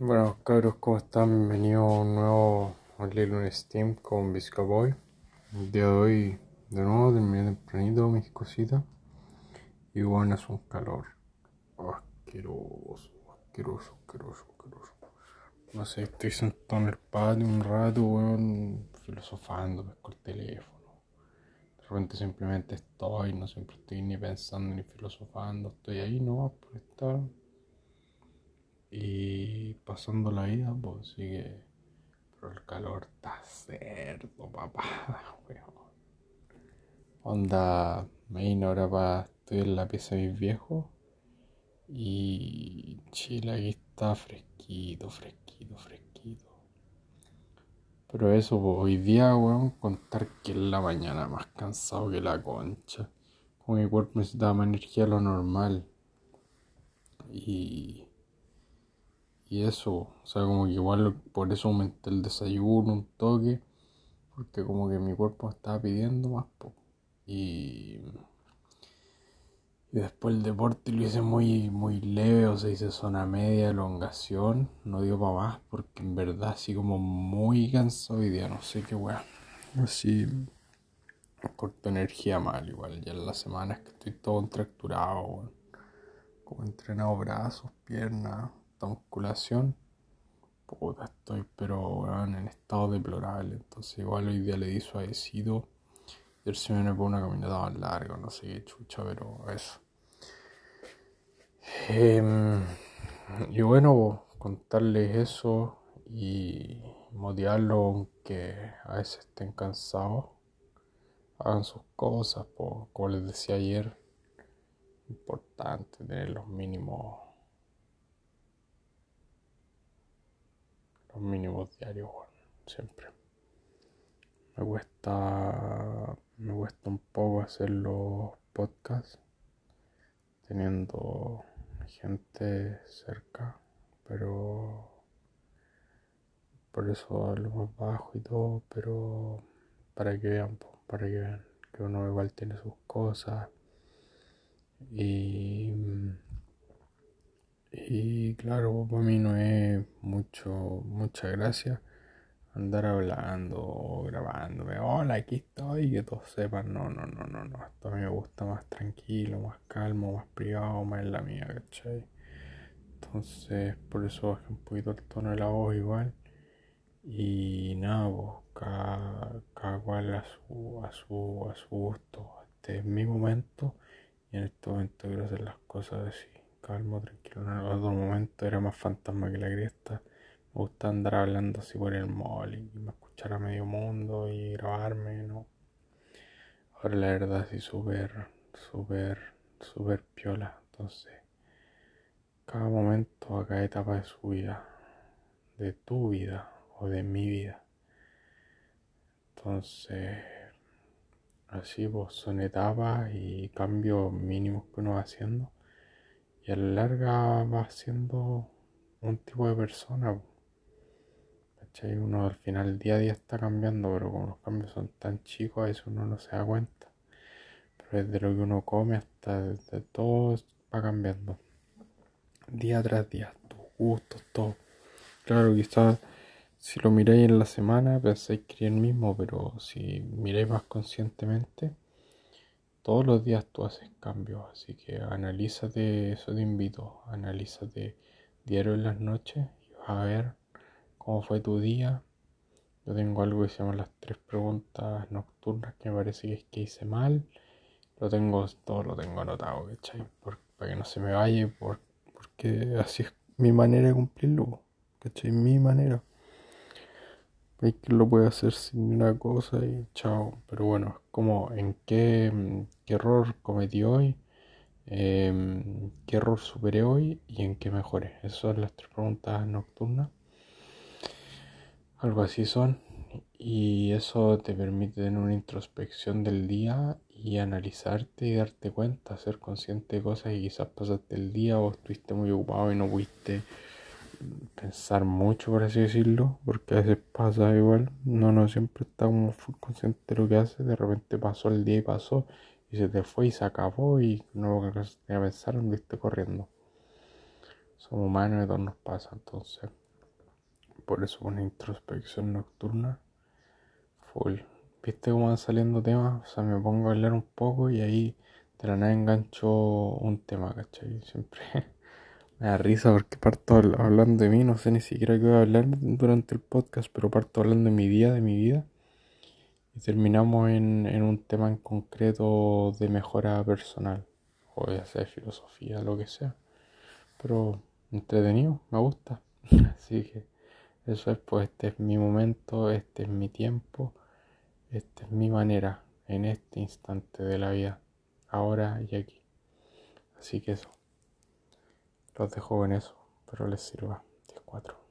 Bueno, cabros, ¿cómo están? Bienvenidos a un nuevo Little Steam con Visca Boy. El día de hoy, de nuevo, terminé tempranito mis cositas. Y bueno, es un calor asqueroso, asqueroso, asqueroso, asqueroso. No sé, estoy sentado en el patio un rato, weón, filosofando, pesco el teléfono. De repente simplemente estoy, no siempre estoy ni pensando ni filosofando, estoy ahí no por estar y pasando la vida, pues sigue. Pero el calor está cerdo, papá, weón. Onda, me vine ahora para. Estoy en la pieza de mis viejos. Y Chile aquí está fresquito, fresquito, fresquito. Pero eso, pues, hoy día, weón, contar que es la mañana más cansado que la concha. Como mi cuerpo necesitaba más energía de lo normal. Y y eso, o sea, como que igual por eso aumenté el desayuno un toque, porque como que mi cuerpo estaba pidiendo más, Y, y después el deporte lo hice muy, muy leve, o sea, hice zona media, elongación, no dio para más, porque en verdad así como muy cansado hoy día, no sé qué weá. Así, corto energía mal, igual, ya en las semanas que estoy todo contracturado, como entrenado brazos, piernas musculación, puta, estoy pero en estado deplorable. Entonces igual hoy día le di suavecido. Y me por una caminata más larga, no sé qué chucha, pero eso. Em, y bueno, contarles eso y motivarlos aunque a veces estén cansados. Hagan sus cosas, como les decía ayer, importante tener los mínimos los mínimos diarios, siempre. Me cuesta, me cuesta un poco hacer los podcasts teniendo gente cerca, pero por eso hablo más bajo y todo, pero para que vean, para que vean que uno igual tiene sus cosas y y claro, para mí no es mucho, mucha gracia andar hablando grabándome. Hola, aquí estoy, que todos sepan. No, no, no, no, no. Esto a mí me gusta más tranquilo, más calmo, más privado, más en la mía, ¿cachai? Entonces, por eso bajé un poquito el tono de la voz igual. Y nada, pues, cada, cada cual a su, a su, a su gusto. Este es mi momento y en este momento quiero hacer las cosas así calmo, tranquilo. En otro momento era más fantasma que la cresta. Me gusta andar hablando así por el mall y me escuchar a medio mundo y grabarme, ¿no? Ahora la verdad sí súper, súper, súper piola. Entonces, cada momento, a cada etapa de su vida, de tu vida o de mi vida. Entonces, así pues son etapas y cambios mínimos que uno va haciendo y a la larga va siendo un tipo de persona. ¿Cachai? Uno al final día a día está cambiando, pero como los cambios son tan chicos, a eso uno no se da cuenta. Pero desde lo que uno come hasta desde todo va cambiando. Día tras día, tus gustos, todo. Claro, quizás si lo miráis en la semana pensáis que es el mismo, pero si miráis más conscientemente, todos los días tú haces cambios, así que analízate, eso te invito, analízate diario en las noches y vas a ver cómo fue tu día. Yo tengo algo que se llama las tres preguntas nocturnas que me parece que es que hice mal. Lo tengo, todo lo tengo anotado, ¿cachai? para que no se me vaya, porque así es mi manera de cumplirlo, ¿cachai? Mi manera. Hay que lo puede hacer sin una cosa y chao. Pero bueno, es como en qué, error cometí hoy, em, qué error superé hoy y en qué mejoré. Esas son las tres preguntas nocturnas. Algo así son. Y eso te permite tener una introspección del día y analizarte y darte cuenta, ser consciente de cosas y quizás pasaste el día o estuviste muy ocupado y no pudiste pensar mucho, por así decirlo, porque a veces pasa igual, no, no siempre está como consciente de lo que hace, de repente pasó el día y pasó, y se te fue y se acabó, y no lo que a pensar, viste corriendo. Somos humanos y todo nos pasa, entonces por eso una introspección nocturna. Full. ¿Viste cómo van saliendo temas? O sea, me pongo a hablar un poco y ahí de la nada engancho un tema, ¿cachai? Siempre me da risa porque parto hablando de mí, no sé ni siquiera qué voy a hablar durante el podcast, pero parto hablando de mi día, de mi vida. Y terminamos en, un tema en concreto de mejora personal, o ya sea filosofía, lo que sea. Pero entretenido, me gusta. Así que eso es, pues este es mi momento, este es mi tiempo, esta es mi manera en este instante de la vida, ahora y aquí. Así que eso, los dejo en eso, pero les sirva. 14.